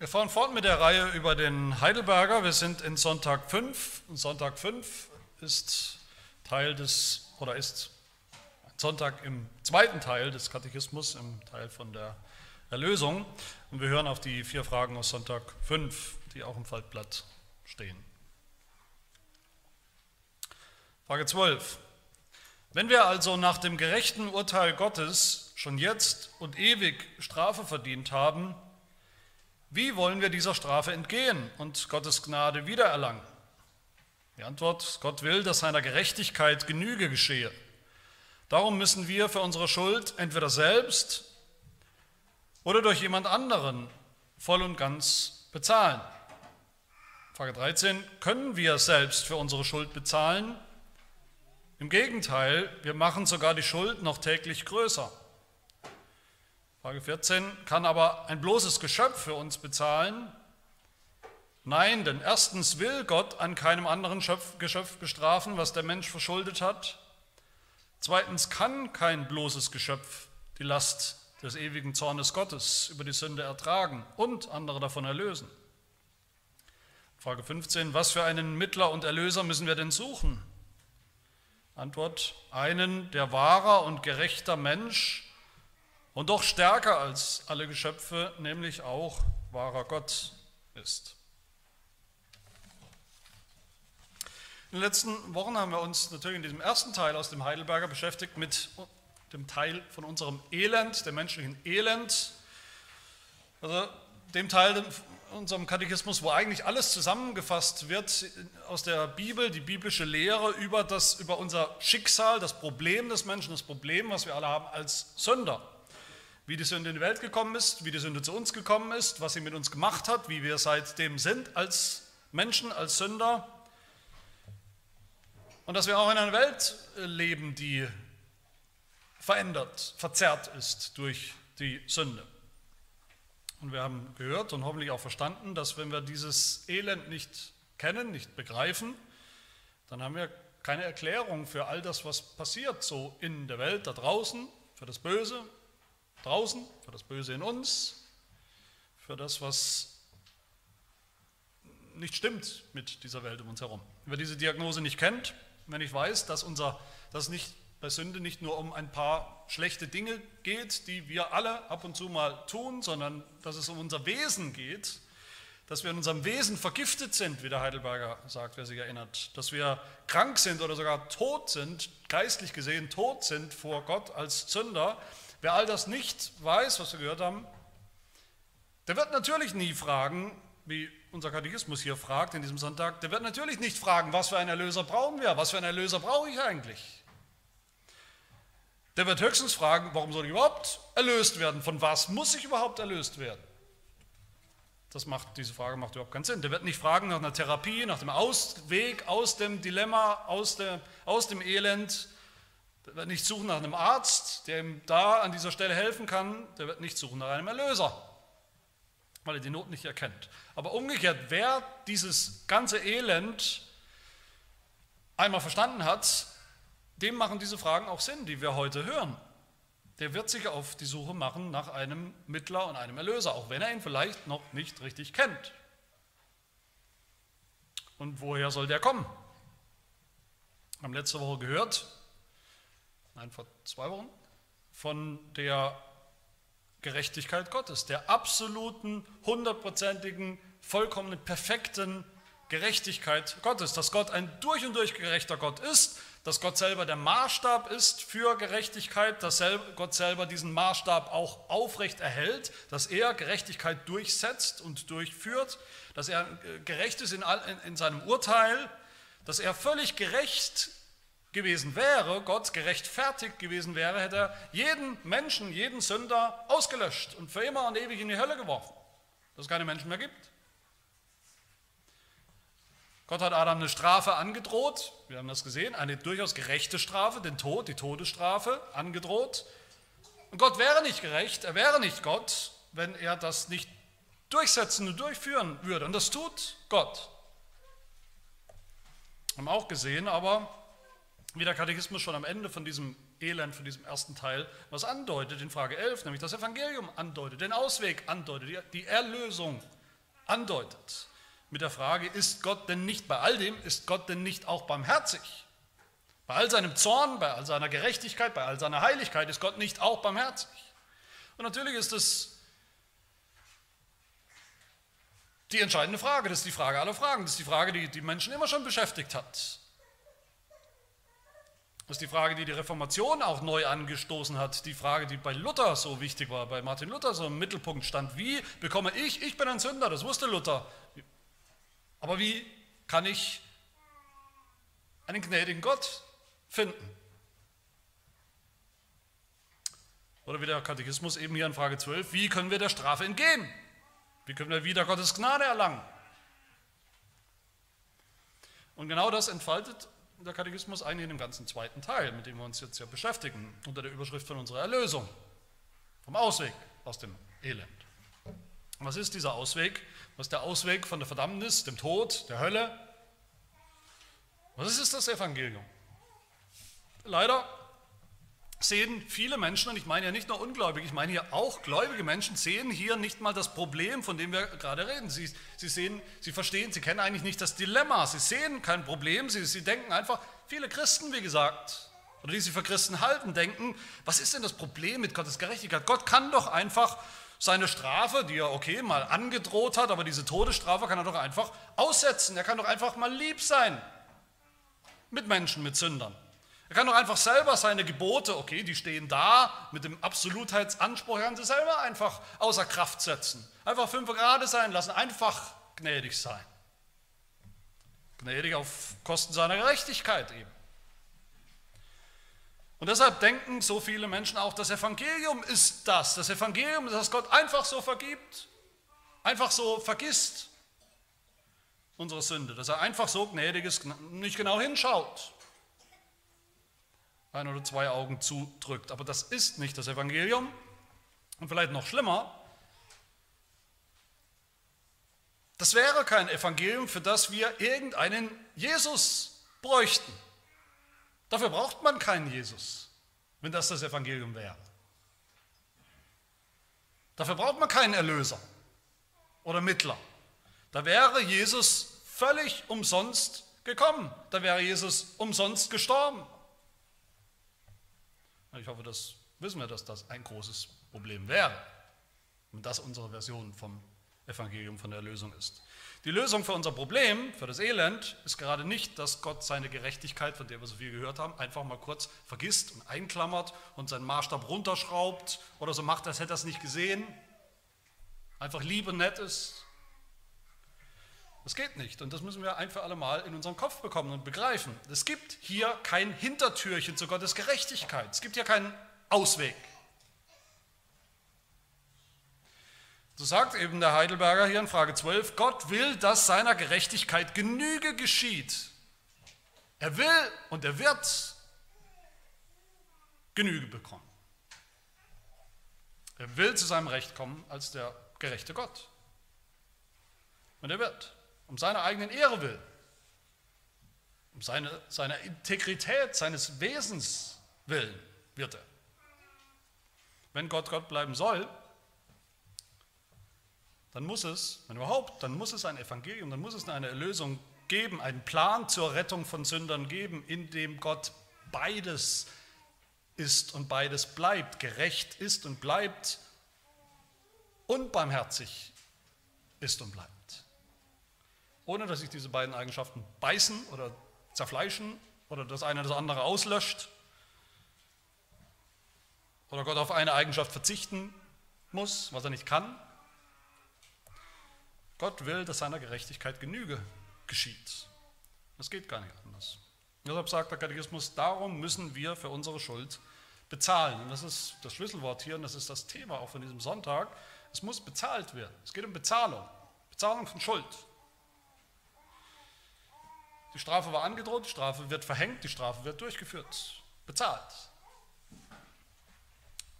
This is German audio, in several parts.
Wir fahren fort mit der Reihe über den Heidelberger. Wir sind in Sonntag 5. Sonntag 5 ist Teil des, oder ist Sonntag im zweiten Teil des Katechismus, im Teil von der Erlösung. Und wir hören auf die vier Fragen aus Sonntag 5, die auch im Faltblatt stehen. Frage 12. Wenn wir also nach dem gerechten Urteil Gottes schon jetzt und ewig Strafe verdient haben, wie wollen wir dieser Strafe entgehen und Gottes Gnade wiedererlangen? Die Antwort, Gott will, dass seiner Gerechtigkeit Genüge geschehe. Darum müssen wir für unsere Schuld entweder selbst oder durch jemand anderen voll und ganz bezahlen. Frage 13, können wir selbst für unsere Schuld bezahlen? Im Gegenteil, wir machen sogar die Schuld noch täglich größer. Frage 14, kann aber ein bloßes Geschöpf für uns bezahlen? Nein, denn erstens will Gott an keinem anderen Geschöpf bestrafen, was der Mensch verschuldet hat. Zweitens kann kein bloßes Geschöpf die Last des ewigen Zornes Gottes über die Sünde ertragen und andere davon erlösen. Frage 15, was für einen Mittler und Erlöser müssen wir denn suchen? Antwort, einen, der wahrer und gerechter Mensch und doch stärker als alle Geschöpfe, nämlich auch wahrer Gott ist. In den letzten Wochen haben wir uns natürlich in diesem ersten Teil aus dem Heidelberger beschäftigt mit dem Teil von unserem Elend, dem menschlichen Elend, also dem Teil unserem Katechismus, wo eigentlich alles zusammengefasst wird aus der Bibel, die biblische Lehre über, das, über unser Schicksal, das Problem des Menschen, das Problem, was wir alle haben als Sünder wie die Sünde in die Welt gekommen ist, wie die Sünde zu uns gekommen ist, was sie mit uns gemacht hat, wie wir seitdem sind als Menschen, als Sünder. Und dass wir auch in einer Welt leben, die verändert, verzerrt ist durch die Sünde. Und wir haben gehört und hoffentlich auch verstanden, dass wenn wir dieses Elend nicht kennen, nicht begreifen, dann haben wir keine Erklärung für all das, was passiert so in der Welt da draußen, für das Böse, draußen, für das Böse in uns, für das, was nicht stimmt mit dieser Welt um uns herum. Wer diese Diagnose nicht kennt, wenn ich weiß, dass, unser, dass nicht, bei Sünde nicht nur um ein paar schlechte Dinge geht, die wir alle ab und zu mal tun, sondern dass es um unser Wesen geht, dass wir in unserem Wesen vergiftet sind, wie der Heidelberger sagt, wer sich erinnert, dass wir krank sind oder sogar tot sind, geistlich gesehen tot sind vor Gott als Sünder, Wer all das nicht weiß, was wir gehört haben, der wird natürlich nie fragen, wie unser Katechismus hier fragt in diesem Sonntag, der wird natürlich nicht fragen, was für einen Erlöser brauchen wir, was für einen Erlöser brauche ich eigentlich. Der wird höchstens fragen, warum soll ich überhaupt erlöst werden, von was muss ich überhaupt erlöst werden. Das macht, diese Frage macht überhaupt keinen Sinn. Der wird nicht fragen nach einer Therapie, nach dem Ausweg aus dem Dilemma, aus, der, aus dem Elend, der wird nicht suchen nach einem Arzt, der ihm da an dieser Stelle helfen kann. Der wird nicht suchen nach einem Erlöser, weil er die Not nicht erkennt. Aber umgekehrt, wer dieses ganze Elend einmal verstanden hat, dem machen diese Fragen auch Sinn, die wir heute hören. Der wird sich auf die Suche machen nach einem Mittler und einem Erlöser, auch wenn er ihn vielleicht noch nicht richtig kennt. Und woher soll der kommen? Wir haben letzte Woche gehört, nein, vor zwei Wochen, von der Gerechtigkeit Gottes, der absoluten, hundertprozentigen, vollkommenen, perfekten Gerechtigkeit Gottes, dass Gott ein durch und durch gerechter Gott ist, dass Gott selber der Maßstab ist für Gerechtigkeit, dass Gott selber diesen Maßstab auch aufrecht erhält, dass er Gerechtigkeit durchsetzt und durchführt, dass er gerecht ist in, in seinem Urteil, dass er völlig gerecht gewesen wäre, Gott gerechtfertigt gewesen wäre, hätte er jeden Menschen, jeden Sünder ausgelöscht und für immer und ewig in die Hölle geworfen, dass es keine Menschen mehr gibt. Gott hat Adam eine Strafe angedroht, wir haben das gesehen, eine durchaus gerechte Strafe, den Tod, die Todesstrafe angedroht. Und Gott wäre nicht gerecht, er wäre nicht Gott, wenn er das nicht durchsetzen und durchführen würde. Und das tut Gott. Haben auch gesehen, aber wie der Katechismus schon am Ende von diesem Elend, von diesem ersten Teil, was andeutet in Frage 11, nämlich das Evangelium andeutet, den Ausweg andeutet, die Erlösung andeutet. Mit der Frage, ist Gott denn nicht bei all dem, ist Gott denn nicht auch barmherzig? Bei all seinem Zorn, bei all seiner Gerechtigkeit, bei all seiner Heiligkeit ist Gott nicht auch barmherzig. Und natürlich ist es die entscheidende Frage, das ist die Frage aller Fragen, das ist die Frage, die die Menschen immer schon beschäftigt hat. Das ist die Frage, die die Reformation auch neu angestoßen hat, die Frage, die bei Luther so wichtig war, bei Martin Luther so im Mittelpunkt stand. Wie bekomme ich, ich bin ein Sünder, das wusste Luther, aber wie kann ich einen gnädigen Gott finden? Oder wie der Katechismus eben hier in Frage 12, wie können wir der Strafe entgehen? Wie können wir wieder Gottes Gnade erlangen? Und genau das entfaltet der Katechismus eigentlich in dem ganzen zweiten Teil, mit dem wir uns jetzt ja beschäftigen, unter der Überschrift von unserer Erlösung, vom Ausweg aus dem Elend. Was ist dieser Ausweg? Was ist der Ausweg von der Verdammnis, dem Tod, der Hölle? Was ist das Evangelium? Leider sehen viele Menschen, und ich meine ja nicht nur Ungläubige, ich meine hier auch gläubige Menschen, sehen hier nicht mal das Problem, von dem wir gerade reden. Sie, sie sehen, sie verstehen, sie kennen eigentlich nicht das Dilemma, sie sehen kein Problem, sie, sie denken einfach, viele Christen, wie gesagt, oder die sie für Christen halten, denken, was ist denn das Problem mit Gottes Gerechtigkeit? Gott kann doch einfach seine Strafe, die er okay mal angedroht hat, aber diese Todesstrafe kann er doch einfach aussetzen. Er kann doch einfach mal lieb sein mit Menschen, mit Sündern. Er kann doch einfach selber seine Gebote, okay, die stehen da, mit dem Absolutheitsanspruch, er kann sie selber einfach außer Kraft setzen. Einfach fünf Grad sein lassen, einfach gnädig sein. Gnädig auf Kosten seiner Gerechtigkeit eben. Und deshalb denken so viele Menschen auch, das Evangelium ist das. Das Evangelium ist, dass Gott einfach so vergibt, einfach so vergisst unsere Sünde, dass er einfach so gnädig ist, nicht genau hinschaut ein oder zwei Augen zudrückt. Aber das ist nicht das Evangelium. Und vielleicht noch schlimmer, das wäre kein Evangelium, für das wir irgendeinen Jesus bräuchten. Dafür braucht man keinen Jesus, wenn das das Evangelium wäre. Dafür braucht man keinen Erlöser oder Mittler. Da wäre Jesus völlig umsonst gekommen. Da wäre Jesus umsonst gestorben. Ich hoffe, das wissen wir, dass das ein großes Problem wäre und das unsere Version vom Evangelium von der Erlösung ist. Die Lösung für unser Problem, für das Elend, ist gerade nicht, dass Gott seine Gerechtigkeit, von der wir so viel gehört haben, einfach mal kurz vergisst und einklammert und seinen Maßstab runterschraubt oder so macht, als hätte er es nicht gesehen, einfach lieb und nett ist. Das geht nicht und das müssen wir ein für alle Mal in unseren Kopf bekommen und begreifen. Es gibt hier kein Hintertürchen zu Gottes Gerechtigkeit. Es gibt hier keinen Ausweg. So sagt eben der Heidelberger hier in Frage 12, Gott will, dass seiner Gerechtigkeit Genüge geschieht. Er will und er wird Genüge bekommen. Er will zu seinem Recht kommen als der gerechte Gott. Und er wird um seiner eigenen Ehre will, um seine, seiner Integrität, seines Wesens willen wird er. Wenn Gott Gott bleiben soll, dann muss es, wenn überhaupt, dann muss es ein Evangelium, dann muss es eine Erlösung geben, einen Plan zur Rettung von Sündern geben, in dem Gott beides ist und beides bleibt, gerecht ist und bleibt und barmherzig ist und bleibt ohne dass sich diese beiden Eigenschaften beißen oder zerfleischen oder das eine das andere auslöscht oder Gott auf eine Eigenschaft verzichten muss, was er nicht kann. Gott will, dass seiner Gerechtigkeit Genüge geschieht. Das geht gar nicht anders. Deshalb sagt der Katechismus, darum müssen wir für unsere Schuld bezahlen. Und das ist das Schlüsselwort hier und das ist das Thema auch von diesem Sonntag. Es muss bezahlt werden. Es geht um Bezahlung. Bezahlung von Schuld. Die Strafe war angedroht, die Strafe wird verhängt, die Strafe wird durchgeführt, bezahlt.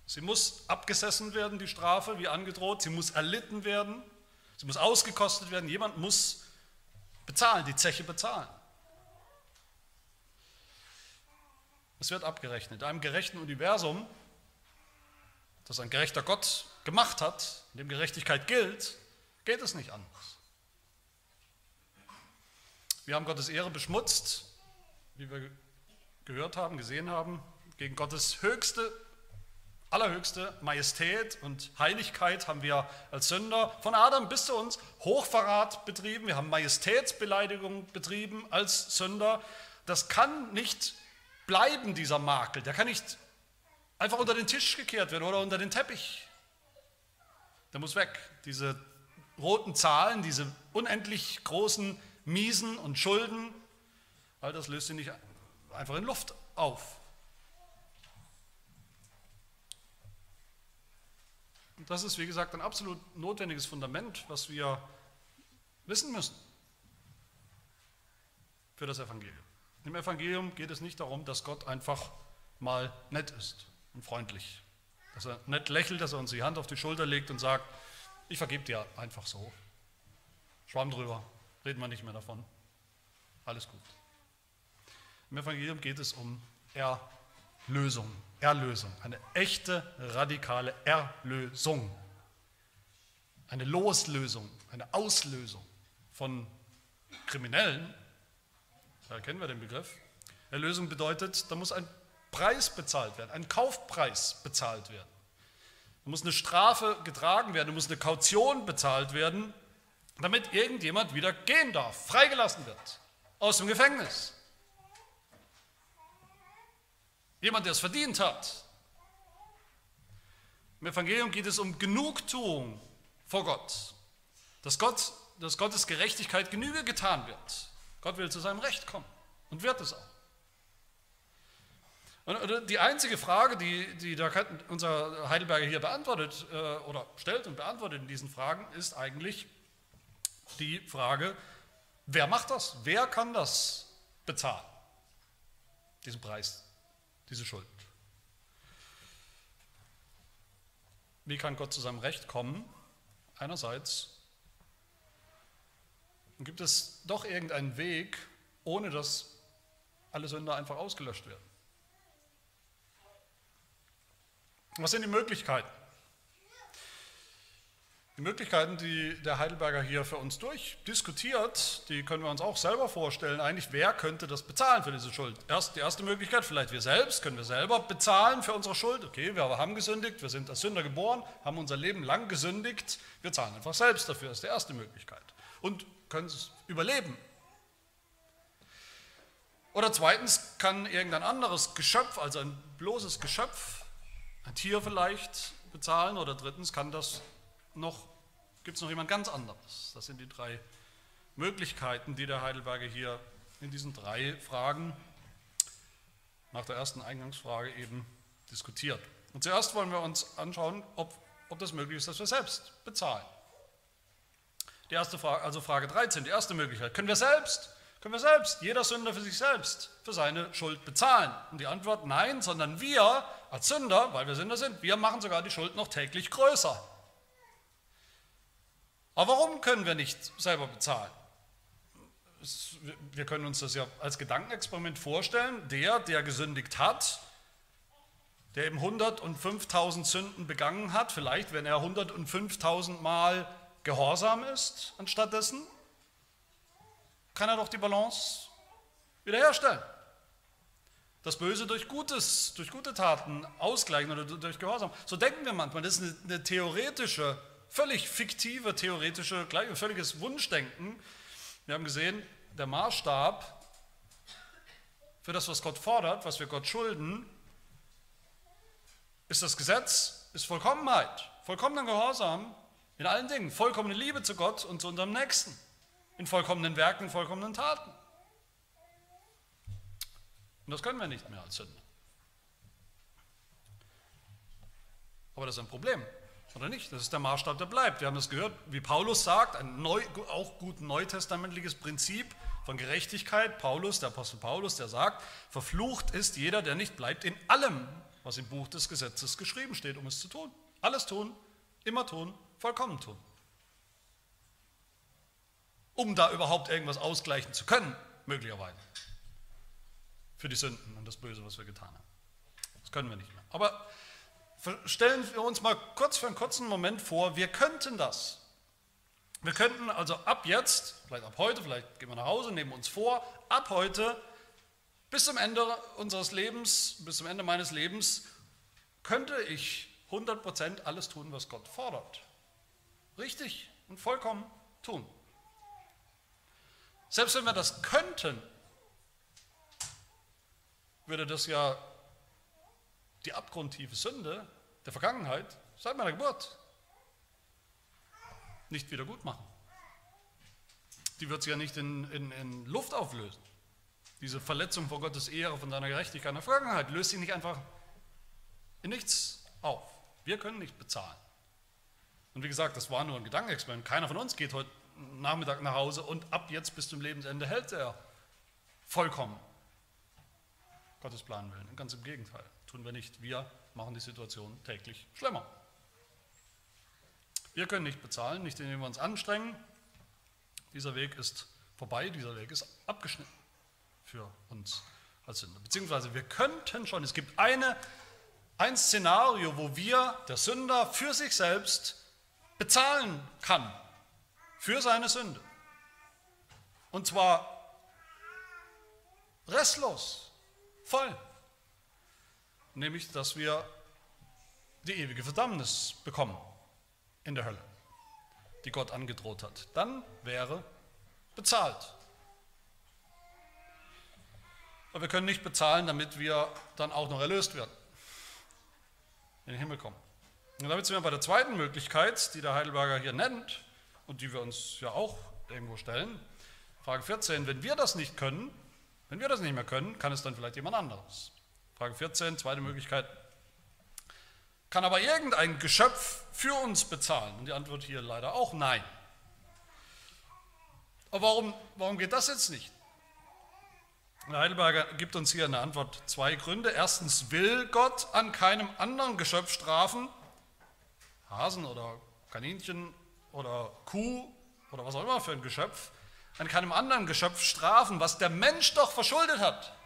Sie muss abgesessen werden, die Strafe, wie angedroht, sie muss erlitten werden, sie muss ausgekostet werden, jemand muss bezahlen, die Zeche bezahlen. Es wird abgerechnet. In einem gerechten Universum, das ein gerechter Gott gemacht hat, in dem Gerechtigkeit gilt, geht es nicht anders. Wir haben Gottes Ehre beschmutzt, wie wir gehört haben, gesehen haben, gegen Gottes höchste, allerhöchste Majestät und Heiligkeit haben wir als Sünder von Adam bis zu uns Hochverrat betrieben, wir haben Majestätsbeleidigung betrieben als Sünder. Das kann nicht bleiben, dieser Makel, der kann nicht einfach unter den Tisch gekehrt werden oder unter den Teppich. Der muss weg. Diese roten Zahlen, diese unendlich großen Miesen und Schulden, all das löst sie nicht einfach in Luft auf. Und das ist, wie gesagt, ein absolut notwendiges Fundament, was wir wissen müssen für das Evangelium. Im Evangelium geht es nicht darum, dass Gott einfach mal nett ist und freundlich. Dass er nett lächelt, dass er uns die Hand auf die Schulter legt und sagt, ich vergebe dir einfach so. Schwamm drüber, reden wir nicht mehr davon. Alles gut. Im Evangelium geht es um Erlösung. Erlösung. Eine echte, radikale Erlösung. Eine Loslösung, eine Auslösung von Kriminellen. Da kennen wir den Begriff. Erlösung bedeutet, da muss ein Preis bezahlt werden, ein Kaufpreis bezahlt werden. Da muss eine Strafe getragen werden, da muss eine Kaution bezahlt werden, damit irgendjemand wieder gehen darf, freigelassen wird aus dem Gefängnis. Jemand, der es verdient hat. Im Evangelium geht es um Genugtuung vor Gott. Dass, Gott, dass Gottes Gerechtigkeit Genüge getan wird. Gott will zu seinem Recht kommen und wird es auch. Und die einzige Frage, die, die unser Heidelberger hier beantwortet äh, oder stellt und beantwortet in diesen Fragen, ist eigentlich die Frage, wer macht das? Wer kann das bezahlen? Diesen Preis, diese Schuld. Wie kann Gott zu seinem Recht kommen? Einerseits gibt es doch irgendeinen Weg, ohne dass alle Sünder einfach ausgelöscht werden. Was sind die Möglichkeiten? Die Möglichkeiten, die der Heidelberger hier für uns durchdiskutiert, die können wir uns auch selber vorstellen. Eigentlich, wer könnte das bezahlen für diese Schuld? Erst die erste Möglichkeit, vielleicht wir selbst, können wir selber bezahlen für unsere Schuld. Okay, wir haben gesündigt, wir sind als Sünder geboren, haben unser Leben lang gesündigt, wir zahlen einfach selbst dafür, das ist die erste Möglichkeit. Und können es überleben. Oder zweitens kann irgendein anderes Geschöpf, also ein bloßes Geschöpf, ein Tier vielleicht bezahlen oder drittens kann das noch, gibt es noch jemand ganz anderes. Das sind die drei Möglichkeiten, die der Heidelberger hier in diesen drei Fragen nach der ersten Eingangsfrage eben diskutiert. Und zuerst wollen wir uns anschauen, ob, ob das möglich ist, dass wir selbst bezahlen. Die erste Frage, also Frage 13, die erste Möglichkeit. Können wir selbst können wir selbst, jeder Sünder für sich selbst, für seine Schuld bezahlen? Und die Antwort nein, sondern wir als Sünder, weil wir Sünder sind, wir machen sogar die Schuld noch täglich größer. Aber warum können wir nicht selber bezahlen? Wir können uns das ja als Gedankenexperiment vorstellen. Der, der gesündigt hat, der eben 105.000 Sünden begangen hat, vielleicht wenn er 105.000 Mal gehorsam ist anstattdessen, kann er doch die Balance wiederherstellen. Das Böse durch Gutes, durch gute Taten ausgleichen oder durch Gehorsam. So denken wir manchmal. Das ist eine, eine theoretische, völlig fiktive, theoretische, völliges Wunschdenken. Wir haben gesehen, der Maßstab für das, was Gott fordert, was wir Gott schulden, ist das Gesetz, ist Vollkommenheit, vollkommener Gehorsam in allen Dingen, vollkommene Liebe zu Gott und zu unserem Nächsten in vollkommenen Werken, in vollkommenen Taten. Und das können wir nicht mehr als Sünder. Aber das ist ein Problem, oder nicht? Das ist der Maßstab, der bleibt. Wir haben das gehört, wie Paulus sagt, ein neu, auch gut neutestamentliches Prinzip von Gerechtigkeit. Paulus, der Apostel Paulus, der sagt, verflucht ist jeder, der nicht bleibt in allem, was im Buch des Gesetzes geschrieben steht, um es zu tun. Alles tun, immer tun, vollkommen tun um da überhaupt irgendwas ausgleichen zu können, möglicherweise. Für die Sünden und das Böse, was wir getan haben. Das können wir nicht mehr. Aber stellen wir uns mal kurz für einen kurzen Moment vor, wir könnten das. Wir könnten also ab jetzt, vielleicht ab heute, vielleicht gehen wir nach Hause, nehmen uns vor, ab heute bis zum Ende unseres Lebens, bis zum Ende meines Lebens, könnte ich 100% alles tun, was Gott fordert. Richtig und vollkommen tun. Selbst wenn wir das könnten, würde das ja die abgrundtiefe Sünde der Vergangenheit seit meiner Geburt nicht wieder gut machen. Die wird sich ja nicht in, in, in Luft auflösen. Diese Verletzung vor Gottes Ehre, von seiner Gerechtigkeit in der Vergangenheit löst sich nicht einfach in nichts auf. Wir können nicht bezahlen. Und wie gesagt, das war nur ein Gedankenexperiment. Keiner von uns geht heute Nachmittag nach Hause und ab jetzt bis zum Lebensende hält er vollkommen Gottes Plan willen. Ganz im Gegenteil, tun wir nicht. Wir machen die Situation täglich schlimmer. Wir können nicht bezahlen, nicht indem wir uns anstrengen. Dieser Weg ist vorbei, dieser Weg ist abgeschnitten für uns als Sünder. Beziehungsweise wir könnten schon, es gibt eine, ein Szenario, wo wir, der Sünder, für sich selbst bezahlen kann, für seine Sünde. Und zwar restlos, voll. Nämlich, dass wir die ewige Verdammnis bekommen in der Hölle, die Gott angedroht hat. Dann wäre bezahlt. Aber wir können nicht bezahlen, damit wir dann auch noch erlöst werden, in den Himmel kommen. Und damit sind wir bei der zweiten Möglichkeit, die der Heidelberger hier nennt und die wir uns ja auch irgendwo stellen. Frage 14, wenn wir das nicht können, wenn wir das nicht mehr können, kann es dann vielleicht jemand anderes. Frage 14, zweite Möglichkeit, kann aber irgendein Geschöpf für uns bezahlen? Und die Antwort hier leider auch nein. Aber warum, warum geht das jetzt nicht? Heidelberger gibt uns hier in der Antwort zwei Gründe. Erstens will Gott an keinem anderen Geschöpf strafen, Hasen oder Kaninchen oder Kuh oder was auch immer für ein Geschöpf, an keinem anderen Geschöpf strafen, was der Mensch doch verschuldet hat.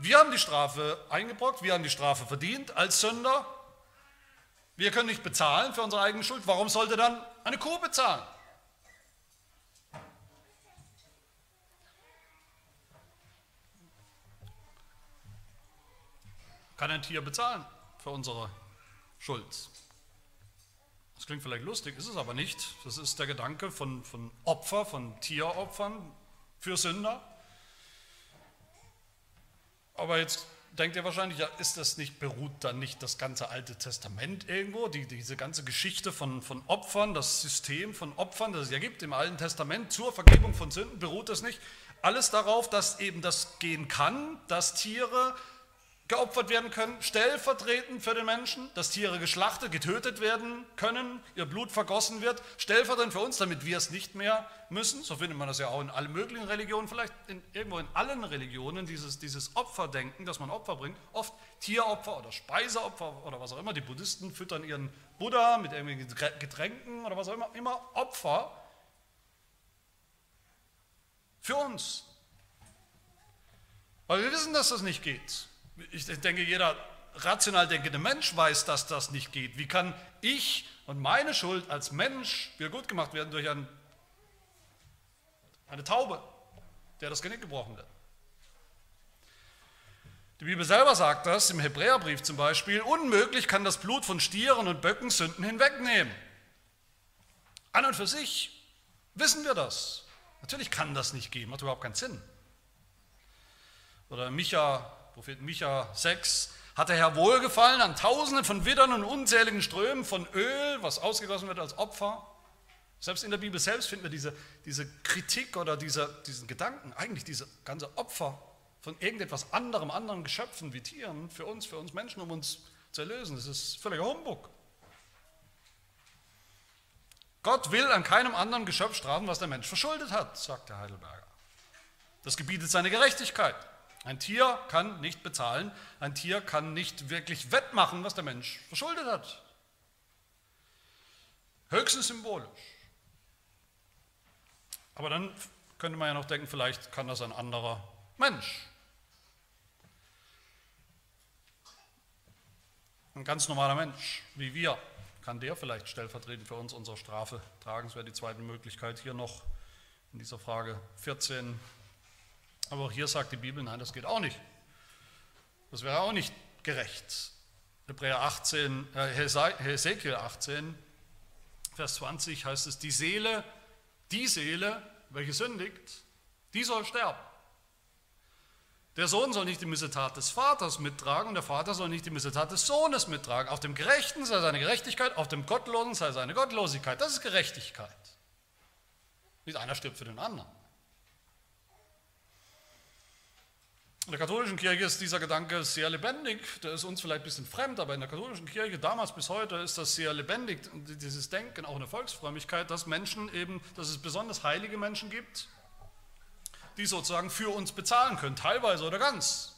Wir haben die Strafe eingebrockt, wir haben die Strafe verdient als Sünder. Wir können nicht bezahlen für unsere eigene Schuld. Warum sollte dann eine Kuh bezahlen? Kann ein Tier bezahlen für unsere Schuld? Das klingt vielleicht lustig, ist es aber nicht. Das ist der Gedanke von, von Opfer, von Tieropfern für Sünder. Aber jetzt denkt ihr wahrscheinlich, ja, ist das nicht, beruht dann nicht das ganze Alte Testament irgendwo, die, diese ganze Geschichte von, von Opfern, das System von Opfern, das es ja gibt im Alten Testament zur Vergebung von Sünden, beruht das nicht? Alles darauf, dass eben das gehen kann, dass Tiere geopfert werden können, stellvertretend für den Menschen, dass Tiere geschlachtet, getötet werden können, ihr Blut vergossen wird, stellvertretend für uns, damit wir es nicht mehr müssen. So findet man das ja auch in allen möglichen Religionen, vielleicht in, irgendwo in allen Religionen, dieses, dieses Opferdenken, dass man Opfer bringt, oft Tieropfer oder Speiseopfer oder was auch immer. Die Buddhisten füttern ihren Buddha mit irgendwelchen Getränken oder was auch immer, immer Opfer für uns. Weil wir wissen, dass das nicht geht ich denke, jeder rational denkende Mensch weiß, dass das nicht geht. Wie kann ich und meine Schuld als Mensch wieder gut gemacht werden durch ein, eine Taube, der das Genick gebrochen wird? Die Bibel selber sagt das, im Hebräerbrief zum Beispiel, unmöglich kann das Blut von Stieren und Böcken Sünden hinwegnehmen. An und für sich wissen wir das. Natürlich kann das nicht gehen, macht überhaupt keinen Sinn. Oder Micha Prophet Micha 6, hat der Herr wohlgefallen an Tausenden von Widdern und unzähligen Strömen von Öl, was ausgegossen wird als Opfer. Selbst in der Bibel selbst finden wir diese, diese Kritik oder diese, diesen Gedanken, eigentlich diese ganze Opfer von irgendetwas anderem, anderen Geschöpfen wie Tieren für uns, für uns Menschen, um uns zu erlösen. Das ist völliger Humbug. Gott will an keinem anderen Geschöpf strafen, was der Mensch verschuldet hat, sagt der Heidelberger. Das gebietet seine Gerechtigkeit. Ein Tier kann nicht bezahlen, ein Tier kann nicht wirklich wettmachen, was der Mensch verschuldet hat. Höchstens symbolisch. Aber dann könnte man ja noch denken, vielleicht kann das ein anderer Mensch. Ein ganz normaler Mensch, wie wir, kann der vielleicht stellvertretend für uns unsere Strafe tragen. Das wäre die zweite Möglichkeit hier noch in dieser Frage 14. Aber auch hier sagt die Bibel, nein, das geht auch nicht. Das wäre auch nicht gerecht. Hebräer 18, äh, Hesekiel 18, Vers 20 heißt es, die Seele, die Seele, welche sündigt, die soll sterben. Der Sohn soll nicht die Missetat des Vaters mittragen und der Vater soll nicht die Missetat des Sohnes mittragen. Auf dem Gerechten sei seine Gerechtigkeit, auf dem Gottlosen sei seine Gottlosigkeit. Das ist Gerechtigkeit. Nicht einer stirbt für den anderen. In der katholischen Kirche ist dieser Gedanke sehr lebendig. Der ist uns vielleicht ein bisschen fremd, aber in der katholischen Kirche damals bis heute ist das sehr lebendig. Dieses Denken, auch eine Volksfrömmigkeit, dass Menschen eben, dass es besonders heilige Menschen gibt, die sozusagen für uns bezahlen können, teilweise oder ganz.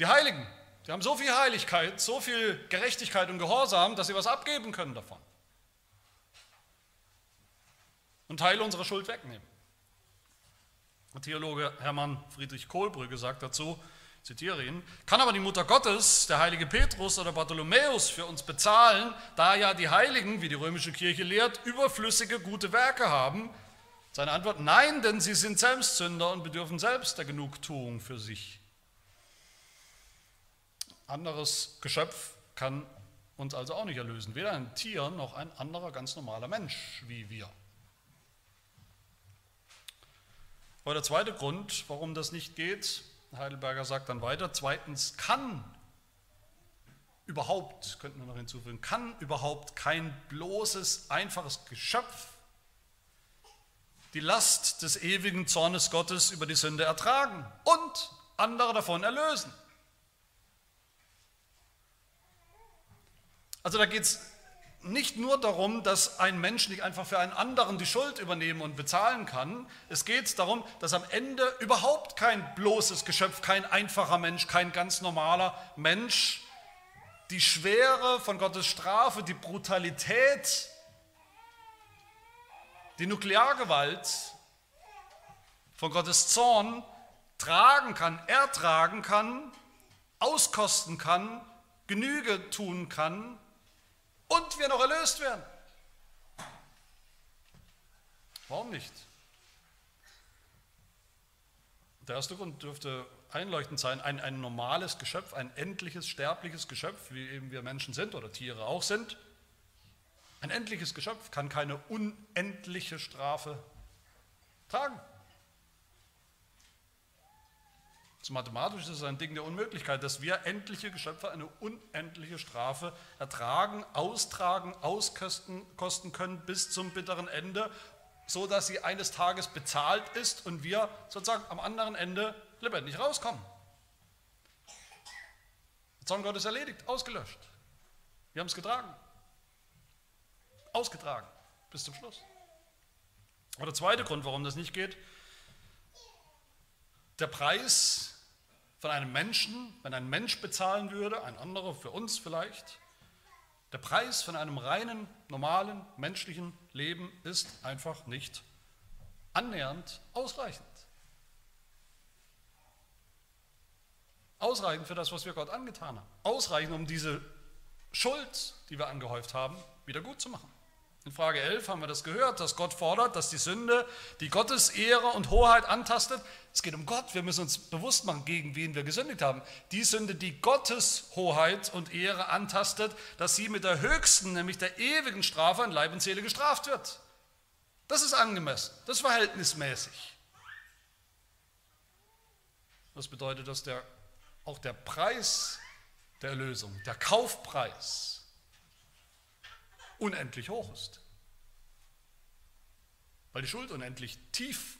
Die Heiligen, die haben so viel Heiligkeit, so viel Gerechtigkeit und Gehorsam, dass sie was abgeben können davon. Und Teile unserer Schuld wegnehmen. Theologe Hermann Friedrich Kohlbrügge sagt dazu, zitiere ihn, kann aber die Mutter Gottes, der heilige Petrus oder Bartholomäus für uns bezahlen, da ja die Heiligen, wie die römische Kirche lehrt, überflüssige gute Werke haben, seine Antwort, nein, denn sie sind Selbstsünder und bedürfen selbst der Genugtuung für sich. Anderes Geschöpf kann uns also auch nicht erlösen, weder ein Tier noch ein anderer ganz normaler Mensch wie wir. Aber der zweite Grund, warum das nicht geht, Heidelberger sagt dann weiter, zweitens kann überhaupt, könnten wir noch hinzufügen, kann überhaupt kein bloßes, einfaches Geschöpf die Last des ewigen Zornes Gottes über die Sünde ertragen und andere davon erlösen. Also da geht es nicht nur darum, dass ein Mensch nicht einfach für einen anderen die Schuld übernehmen und bezahlen kann. Es geht darum, dass am Ende überhaupt kein bloßes Geschöpf, kein einfacher Mensch, kein ganz normaler Mensch die Schwere von Gottes Strafe, die Brutalität die Nukleargewalt von Gottes Zorn tragen kann, ertragen kann, auskosten kann, Genüge tun kann und wir noch erlöst werden. Warum nicht? Der erste Grund dürfte einleuchtend sein, ein, ein normales Geschöpf, ein endliches, sterbliches Geschöpf, wie eben wir Menschen sind oder Tiere auch sind, ein endliches Geschöpf kann keine unendliche Strafe tragen. Das mathematisch ist es ein Ding der Unmöglichkeit, dass wir endliche Geschöpfe eine unendliche Strafe ertragen, austragen, auskosten können bis zum bitteren Ende, so dass sie eines Tages bezahlt ist und wir sozusagen am anderen Ende lebendig rauskommen. Der Zorn Gottes erledigt, ausgelöscht. Wir haben es getragen ausgetragen bis zum Schluss. Und der zweite Grund, warum das nicht geht, der Preis von einem Menschen, wenn ein Mensch bezahlen würde, ein anderer für uns vielleicht, der Preis von einem reinen, normalen, menschlichen Leben ist einfach nicht annähernd ausreichend. Ausreichend für das, was wir Gott angetan haben. Ausreichend, um diese Schuld, die wir angehäuft haben, wieder gut zu machen. In Frage 11 haben wir das gehört, dass Gott fordert, dass die Sünde, die Gottes Ehre und Hoheit antastet, es geht um Gott, wir müssen uns bewusst machen, gegen wen wir gesündigt haben. Die Sünde, die Gottes Hoheit und Ehre antastet, dass sie mit der höchsten, nämlich der ewigen Strafe an Leib und Seele gestraft wird. Das ist angemessen, das ist verhältnismäßig. Das bedeutet, dass der, auch der Preis der Erlösung, der Kaufpreis, unendlich hoch ist. Weil die Schuld unendlich tief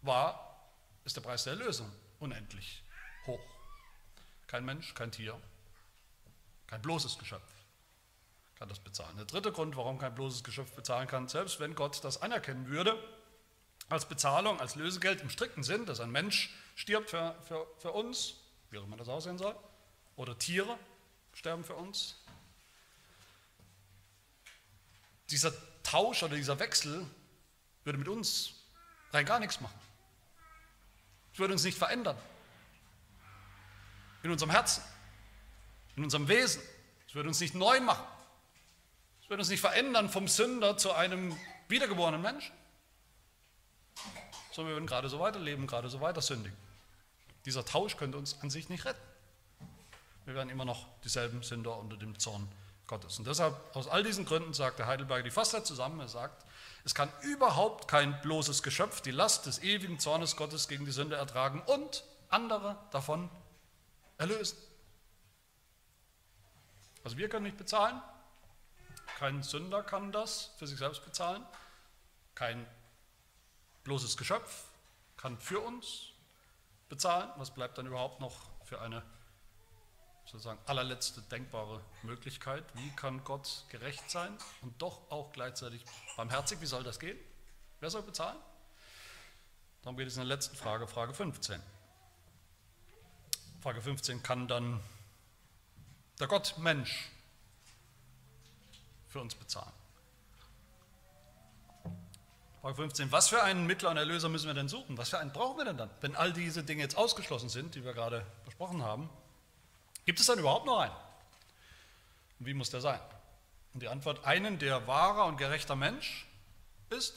war, ist der Preis der Erlösung unendlich hoch. Kein Mensch, kein Tier, kein bloßes Geschöpf kann das bezahlen. Der dritte Grund, warum kein bloßes Geschöpf bezahlen kann, selbst wenn Gott das anerkennen würde, als Bezahlung, als Lösegeld im strikten Sinn, dass ein Mensch stirbt für, für, für uns, wie auch immer das aussehen soll, oder Tiere sterben für uns, dieser Tausch oder dieser Wechsel würde mit uns rein gar nichts machen. Es würde uns nicht verändern. In unserem Herzen. in unserem Wesen. Es wird uns nicht neu machen. Es wird uns nicht verändern vom Sünder zu einem wiedergeborenen Menschen. Sondern wir würden gerade so weiterleben, gerade so weiter sündigen. Dieser Tausch könnte uns an sich nicht retten. Wir werden immer noch dieselben Sünder unter dem Zorn Gottes. Und deshalb, aus all diesen Gründen, sagt der Heidelberger die Fastheit zusammen, er sagt, es kann überhaupt kein bloßes Geschöpf die Last des ewigen Zornes Gottes gegen die Sünde ertragen und andere davon erlösen. Also wir können nicht bezahlen, kein Sünder kann das für sich selbst bezahlen, kein bloßes Geschöpf kann für uns bezahlen. Was bleibt dann überhaupt noch für eine sozusagen allerletzte denkbare Möglichkeit? Wie kann Gott gerecht sein und doch auch gleichzeitig barmherzig? Wie soll das gehen? Wer soll bezahlen? Darum geht es in der letzten Frage, Frage 15. Frage 15 kann dann der Gott Mensch für uns bezahlen. Frage 15. Was für einen Mittler und Erlöser müssen wir denn suchen? Was für einen brauchen wir denn dann? Wenn all diese Dinge jetzt ausgeschlossen sind, die wir gerade besprochen haben, gibt es dann überhaupt noch einen? Und wie muss der sein? Und die Antwort, einen, der wahrer und gerechter Mensch ist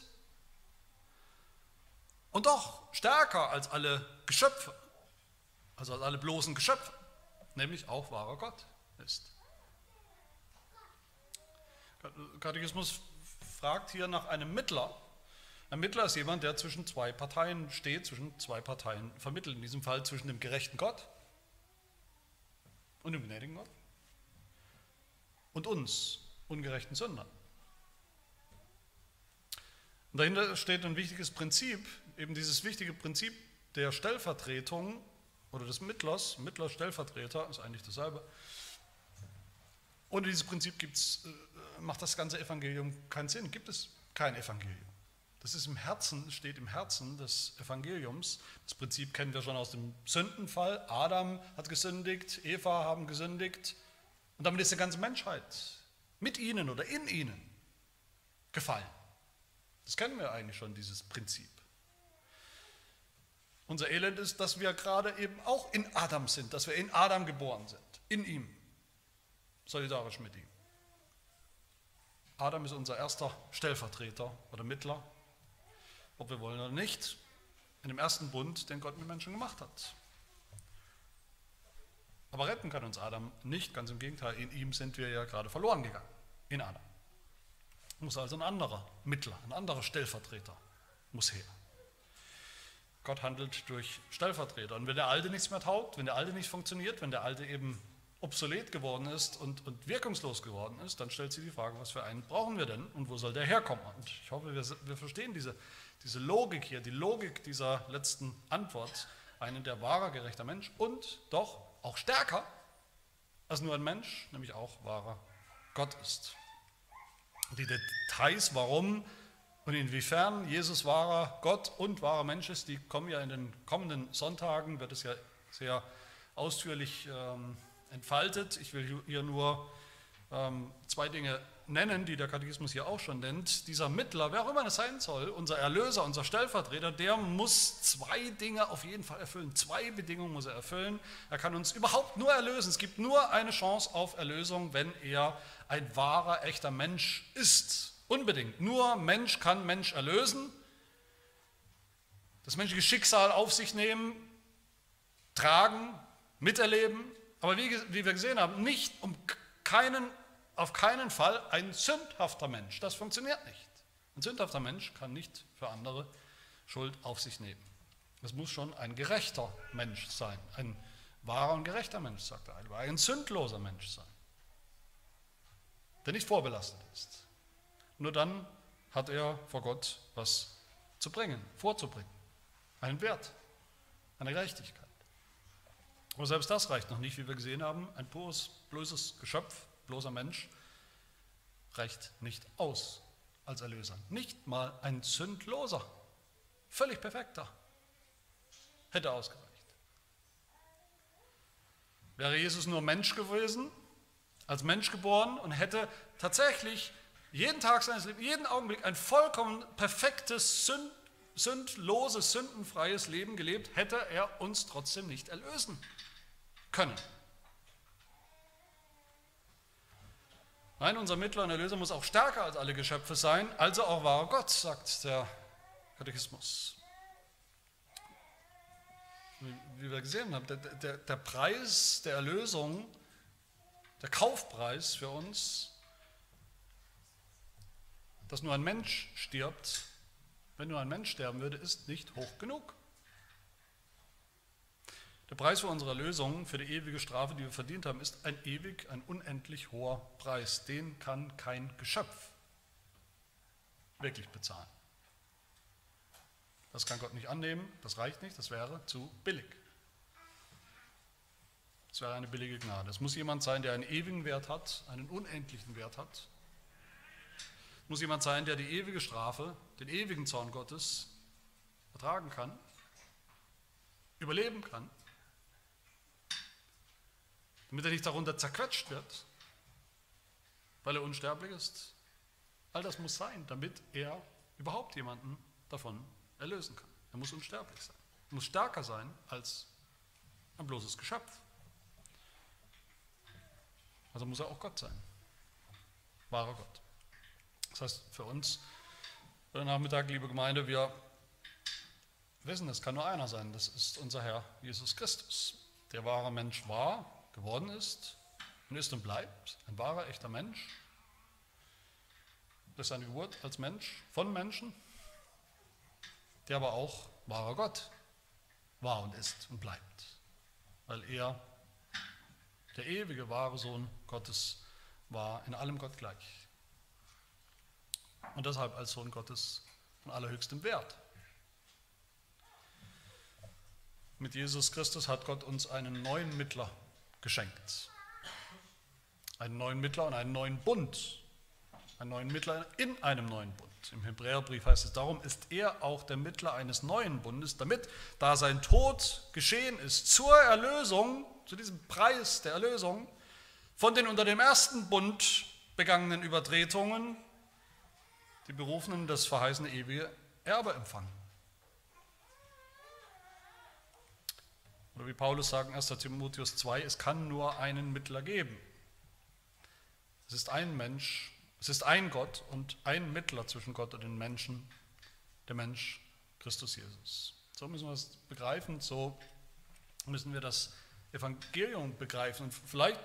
und doch stärker als alle Geschöpfe, also als alle bloßen Geschöpfe, nämlich auch wahrer Gott ist. Katechismus fragt hier nach einem Mittler. Ein Mittler ist jemand, der zwischen zwei Parteien steht, zwischen zwei Parteien vermittelt. In diesem Fall zwischen dem gerechten Gott und dem gnädigen Gott und uns, ungerechten Sündern. Und dahinter steht ein wichtiges Prinzip, eben dieses wichtige Prinzip der Stellvertretung oder des Mittlers, Mittler, Stellvertreter, ist eigentlich dasselbe. Ohne dieses Prinzip äh, macht das ganze Evangelium keinen Sinn, gibt es kein Evangelium. Das ist im Herzen, steht im Herzen des Evangeliums. Das Prinzip kennen wir schon aus dem Sündenfall. Adam hat gesündigt, Eva haben gesündigt und damit ist die ganze Menschheit mit ihnen oder in ihnen gefallen. Das kennen wir eigentlich schon, dieses Prinzip. Unser Elend ist, dass wir gerade eben auch in Adam sind, dass wir in Adam geboren sind, in ihm, solidarisch mit ihm. Adam ist unser erster Stellvertreter oder Mittler, ob wir wollen oder nicht, in dem ersten Bund, den Gott mit Menschen gemacht hat. Aber retten kann uns Adam nicht, ganz im Gegenteil, in ihm sind wir ja gerade verloren gegangen, in Adam. Muss also ein anderer Mittler, ein anderer Stellvertreter muss her. Gott handelt durch Stellvertreter. Und wenn der Alte nichts mehr taugt, wenn der Alte nicht funktioniert, wenn der Alte eben obsolet geworden ist und, und wirkungslos geworden ist, dann stellt sich die Frage, was für einen brauchen wir denn und wo soll der herkommen? Und ich hoffe, wir, wir verstehen diese, diese Logik hier, die Logik dieser letzten Antwort, einen der wahrer, gerechter Mensch und doch auch stärker als nur ein Mensch, nämlich auch wahrer Gott ist. Die Details, warum und inwiefern Jesus wahrer Gott und wahrer Mensch ist, die kommen ja in den kommenden Sonntagen, wird es ja sehr ausführlich ähm, entfaltet. Ich will hier nur ähm, zwei Dinge nennen, die der Katechismus hier auch schon nennt. Dieser Mittler, wer auch immer es sein soll, unser Erlöser, unser Stellvertreter, der muss zwei Dinge auf jeden Fall erfüllen. Zwei Bedingungen muss er erfüllen. Er kann uns überhaupt nur erlösen. Es gibt nur eine Chance auf Erlösung, wenn er ein wahrer, echter Mensch ist. Unbedingt. Nur Mensch kann Mensch erlösen, das menschliche Schicksal auf sich nehmen, tragen, miterleben. Aber wie, wie wir gesehen haben, nicht um keinen, auf keinen Fall ein sündhafter Mensch. Das funktioniert nicht. Ein sündhafter Mensch kann nicht für andere Schuld auf sich nehmen. Es muss schon ein gerechter Mensch sein, ein wahrer und gerechter Mensch, sagt der Heidelberg, ein sündloser Mensch sein, der nicht vorbelastet ist. Nur dann hat er vor Gott was zu bringen, vorzubringen. Einen Wert, eine Gerechtigkeit. Aber selbst das reicht noch nicht, wie wir gesehen haben. Ein pures, bloßes Geschöpf, bloßer Mensch, reicht nicht aus als Erlöser. Nicht mal ein sündloser, völlig perfekter hätte ausgereicht. Wäre Jesus nur Mensch gewesen, als Mensch geboren und hätte tatsächlich jeden Tag seines Lebens, jeden Augenblick ein vollkommen perfektes, sünd, sündloses, sündenfreies Leben gelebt, hätte er uns trotzdem nicht erlösen können. Nein, unser Mittler und Erlöser muss auch stärker als alle Geschöpfe sein, also auch wahrer Gott, sagt der Katechismus. Wie wir gesehen haben, der, der, der Preis der Erlösung, der Kaufpreis für uns, dass nur ein Mensch stirbt, wenn nur ein Mensch sterben würde, ist nicht hoch genug. Der Preis für unsere Lösung, für die ewige Strafe, die wir verdient haben, ist ein ewig, ein unendlich hoher Preis. Den kann kein Geschöpf wirklich bezahlen. Das kann Gott nicht annehmen, das reicht nicht, das wäre zu billig. Das wäre eine billige Gnade. Es muss jemand sein, der einen ewigen Wert hat, einen unendlichen Wert hat. Es muss jemand sein, der die ewige Strafe, den ewigen Zorn Gottes ertragen kann, überleben kann damit er nicht darunter zerquetscht wird, weil er unsterblich ist. All das muss sein, damit er überhaupt jemanden davon erlösen kann. Er muss unsterblich sein. Er muss stärker sein als ein bloßes Geschöpf. Also muss er auch Gott sein. Wahrer Gott. Das heißt, für uns, heute Nachmittag, liebe Gemeinde, wir wissen, es kann nur einer sein. Das ist unser Herr Jesus Christus. Der wahre Mensch war, geworden ist und ist und bleibt, ein wahrer, echter Mensch, durch seine Geburt als Mensch von Menschen, der aber auch wahrer Gott war und ist und bleibt, weil er der ewige, wahre Sohn Gottes war, in allem Gott gleich. Und deshalb als Sohn Gottes von allerhöchstem Wert. Mit Jesus Christus hat Gott uns einen neuen Mittler geschenkt. Einen neuen Mittler und einen neuen Bund. Einen neuen Mittler in einem neuen Bund. Im Hebräerbrief heißt es, darum ist er auch der Mittler eines neuen Bundes, damit, da sein Tod geschehen ist, zur Erlösung, zu diesem Preis der Erlösung, von den unter dem ersten Bund begangenen Übertretungen, die Berufenen das verheißene ewige Erbe empfangen. Oder wie Paulus sagt in 1. Timotheus 2, es kann nur einen Mittler geben. Es ist ein Mensch, es ist ein Gott und ein Mittler zwischen Gott und den Menschen, der Mensch Christus Jesus. So müssen wir es begreifen, so müssen wir das Evangelium begreifen. Und vielleicht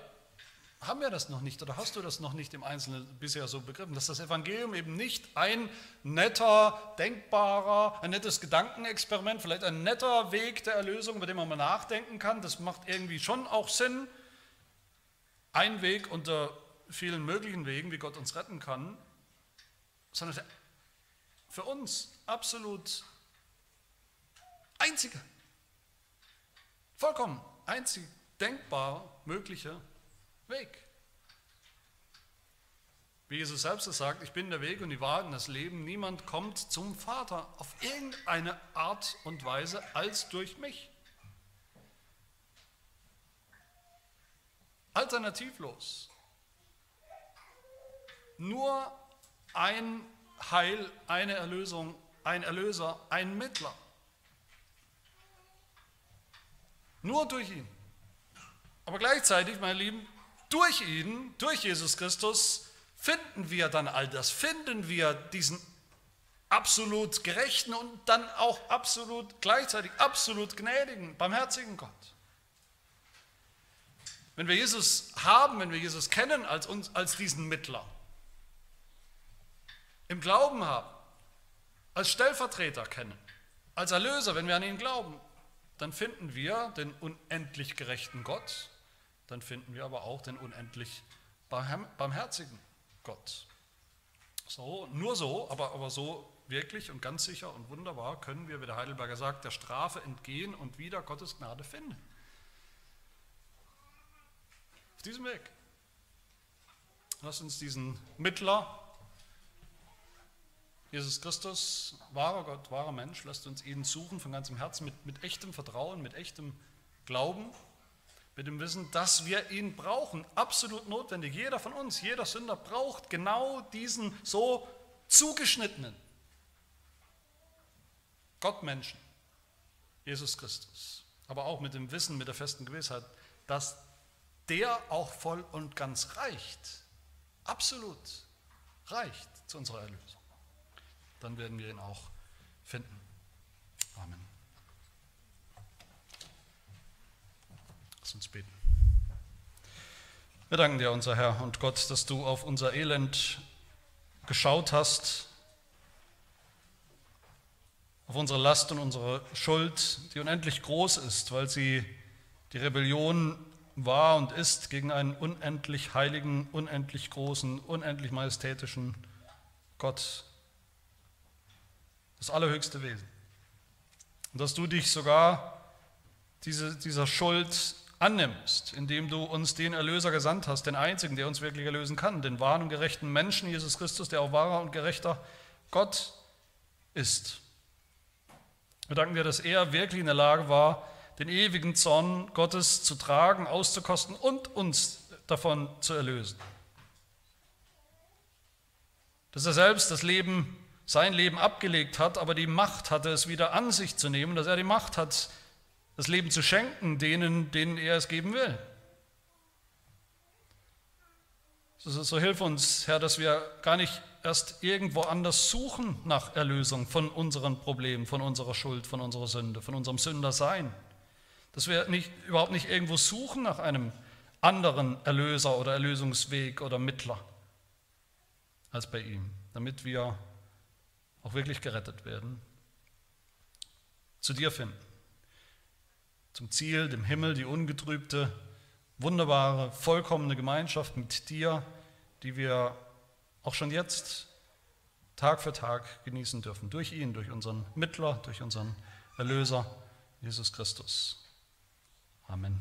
haben wir das noch nicht oder hast du das noch nicht im Einzelnen bisher so begriffen, dass das Evangelium eben nicht ein netter, denkbarer, ein nettes Gedankenexperiment, vielleicht ein netter Weg der Erlösung, über den man mal nachdenken kann, das macht irgendwie schon auch Sinn. Ein Weg unter vielen möglichen Wegen, wie Gott uns retten kann, sondern für uns absolut einzige, vollkommen einzig denkbar mögliche Weg. Wie Jesus selbst es sagt, ich bin der Weg und die Wahrheit und das Leben. Niemand kommt zum Vater auf irgendeine Art und Weise als durch mich. Alternativlos. Nur ein Heil, eine Erlösung, ein Erlöser, ein Mittler. Nur durch ihn. Aber gleichzeitig, meine Lieben, durch ihn, durch Jesus Christus, finden wir dann all das, finden wir diesen absolut gerechten und dann auch absolut gleichzeitig absolut gnädigen, barmherzigen Gott. Wenn wir Jesus haben, wenn wir Jesus kennen als, uns, als diesen Mittler, im Glauben haben, als Stellvertreter kennen, als Erlöser, wenn wir an ihn glauben, dann finden wir den unendlich gerechten Gott, dann finden wir aber auch den unendlich barmherzigen Gott. So, nur so, aber, aber so wirklich und ganz sicher und wunderbar können wir, wie der Heidelberger sagt, der Strafe entgehen und wieder Gottes Gnade finden. Auf diesem Weg. Lass uns diesen Mittler, Jesus Christus, wahrer Gott, wahrer Mensch, lasst uns ihn suchen von ganzem Herzen, mit, mit echtem Vertrauen, mit echtem Glauben mit dem Wissen, dass wir ihn brauchen, absolut notwendig. Jeder von uns, jeder Sünder braucht genau diesen so zugeschnittenen Gottmenschen, Jesus Christus. Aber auch mit dem Wissen, mit der festen Gewissheit, dass der auch voll und ganz reicht. absolut reicht zu unserer Erlösung, dann werden wir ihn auch finden. Amen. Lass uns beten. Wir danken dir, unser Herr und Gott, dass du auf unser Elend geschaut hast, auf unsere Last und unsere Schuld, die unendlich groß ist, weil sie die Rebellion war und ist gegen einen unendlich heiligen, unendlich großen, unendlich majestätischen Gott, das allerhöchste Wesen. Und dass du dich sogar diese, dieser Schuld annimmst, indem du uns den Erlöser gesandt hast, den einzigen, der uns wirklich erlösen kann, den wahren und gerechten Menschen, Jesus Christus, der auch wahrer und gerechter Gott ist. Wir danken dir, dass er wirklich in der Lage war, den ewigen Zorn Gottes zu tragen, auszukosten und uns davon zu erlösen. Dass er selbst das Leben, sein Leben abgelegt hat, aber die Macht hatte, es wieder an sich zu nehmen, dass er die Macht hat, das Leben zu schenken denen, denen er es geben will. So, so hilf uns, Herr, dass wir gar nicht erst irgendwo anders suchen nach Erlösung von unseren Problemen, von unserer Schuld, von unserer Sünde, von unserem Sündersein. Dass wir nicht, überhaupt nicht irgendwo suchen nach einem anderen Erlöser oder Erlösungsweg oder Mittler als bei ihm, damit wir auch wirklich gerettet werden, zu dir finden, zum Ziel, dem Himmel, die ungetrübte, wunderbare, vollkommene Gemeinschaft mit dir, die wir auch schon jetzt Tag für Tag genießen dürfen, durch ihn, durch unseren Mittler, durch unseren Erlöser, Jesus Christus. Amen.